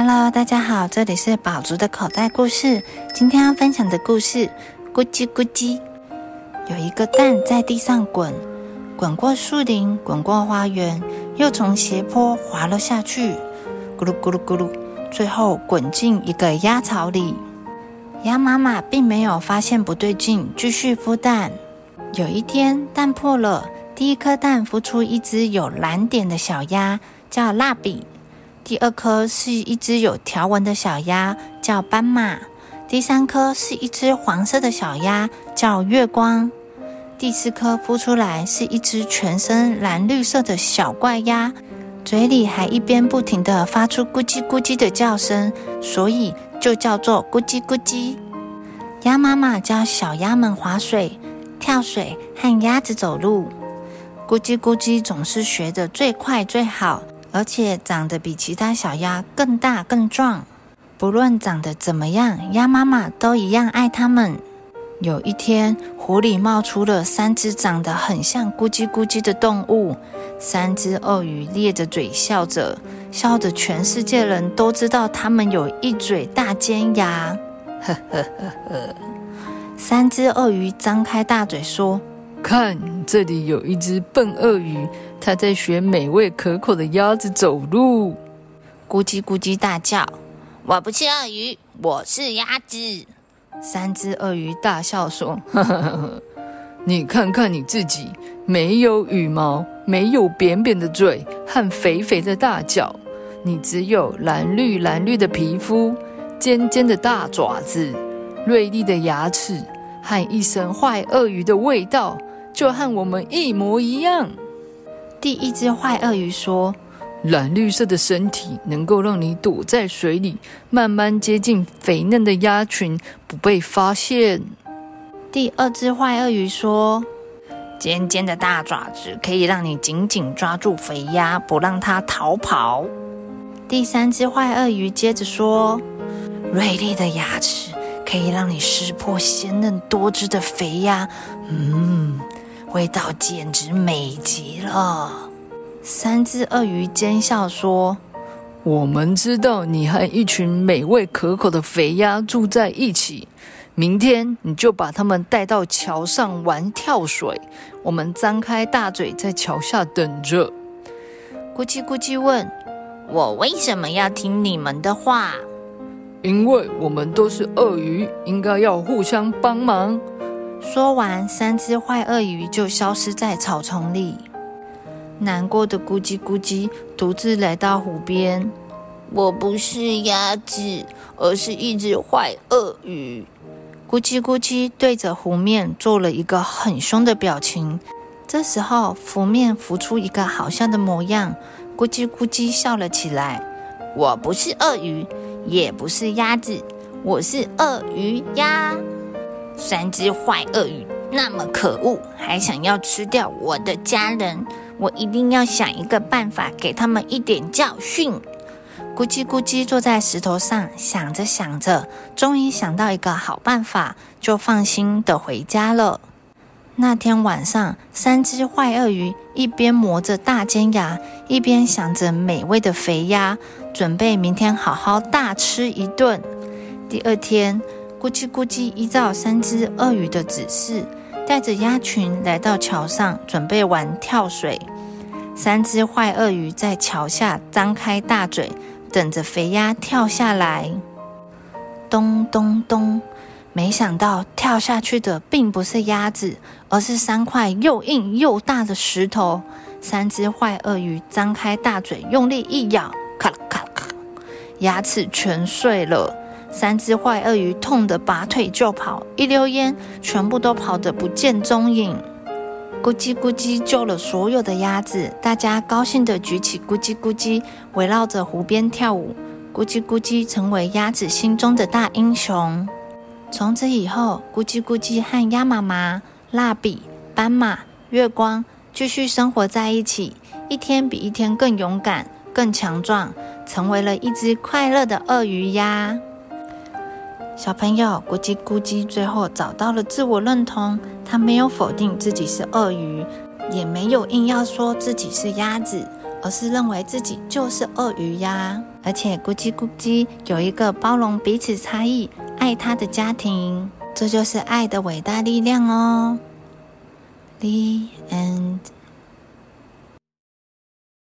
Hello，大家好，这里是宝竹的口袋故事。今天要分享的故事，咕叽咕叽，有一个蛋在地上滚，滚过树林，滚过花园，又从斜坡滑了下去，咕噜咕噜咕噜，最后滚进一个鸭巢里。鸭妈妈并没有发现不对劲，继续孵蛋。有一天，蛋破了，第一颗蛋孵出一只有蓝点的小鸭，叫蜡笔；第二颗是一只有条纹的小鸭，叫斑马；第三颗是一只黄色的小鸭，叫月光；第四颗孵出来是一只全身蓝绿色的小怪鸭，嘴里还一边不停地发出咕叽咕叽的叫声，所以。就叫做咕叽咕叽。鸭妈妈教小鸭们划水、跳水和鸭子走路。咕叽咕叽总是学得最快最好，而且长得比其他小鸭更大更壮。不论长得怎么样，鸭妈妈都一样爱它们。有一天，湖里冒出了三只长得很像咕叽咕叽的动物。三只鳄鱼咧着嘴笑着。笑得全世界人都知道，它们有一嘴大尖牙。呵呵呵呵，三只鳄鱼张开大嘴说：“看，这里有一只笨鳄鱼，它在学美味可口的鸭子走路。”咕叽咕叽大叫：“我不是鳄鱼，我是鸭子。”三只鳄鱼大笑说：“呵呵呵，你看看你自己。”没有羽毛，没有扁扁的嘴和肥肥的大脚，你只有蓝绿蓝绿的皮肤、尖尖的大爪子、锐利的牙齿和一身坏鳄鱼的味道，就和我们一模一样。第一只坏鳄鱼说：“蓝绿色的身体能够让你躲在水里，慢慢接近肥嫩的鸭群，不被发现。”第二只坏鳄鱼说。尖尖的大爪子可以让你紧紧抓住肥鸭，不让它逃跑。第三只坏鳄鱼接着说：“锐利的牙齿可以让你识破鲜嫩多汁的肥鸭，嗯，味道简直美极了。”三只鳄鱼奸笑说：“我们知道你和一群美味可口的肥鸭住在一起。”明天你就把他们带到桥上玩跳水，我们张开大嘴在桥下等着。咕叽咕叽问：“我为什么要听你们的话？”因为我们都是鳄鱼，应该要互相帮忙。说完，三只坏鳄鱼就消失在草丛里。难过的咕叽咕叽独自来到湖边。我不是鸭子，而是一只坏鳄鱼。咕叽咕叽对着湖面做了一个很凶的表情。这时候，湖面浮出一个好笑的模样，咕叽咕叽笑了起来。我不是鳄鱼，也不是鸭子，我是鳄鱼鸭。三只坏鳄鱼那么可恶，还想要吃掉我的家人，我一定要想一个办法给他们一点教训。咕叽咕叽坐在石头上，想着想着，终于想到一个好办法，就放心的回家了。那天晚上，三只坏鳄鱼一边磨着大尖牙，一边想着美味的肥鸭，准备明天好好大吃一顿。第二天，咕叽咕叽依照三只鳄鱼的指示，带着鸭群来到桥上，准备玩跳水。三只坏鳄鱼在桥下张开大嘴。等着肥鸭跳下来，咚咚咚！没想到跳下去的并不是鸭子，而是三块又硬又大的石头。三只坏鳄鱼张开大嘴，用力一咬，咔咔咔，牙齿全碎了。三只坏鳄鱼痛得拔腿就跑，一溜烟，全部都跑得不见踪影。咕叽咕叽救了所有的鸭子，大家高兴地举起咕叽咕叽，围绕着湖边跳舞。咕叽咕叽成为鸭子心中的大英雄。从此以后，咕叽咕叽和鸭妈妈、蜡笔、斑马、月光继续生活在一起，一天比一天更勇敢、更强壮，成为了一只快乐的鳄鱼鸭。小朋友，咕叽咕叽最后找到了自我认同。他没有否定自己是鳄鱼，也没有硬要说自己是鸭子，而是认为自己就是鳄鱼呀。而且咕叽咕叽有一个包容彼此差异、爱他的家庭，这就是爱的伟大力量哦。The end.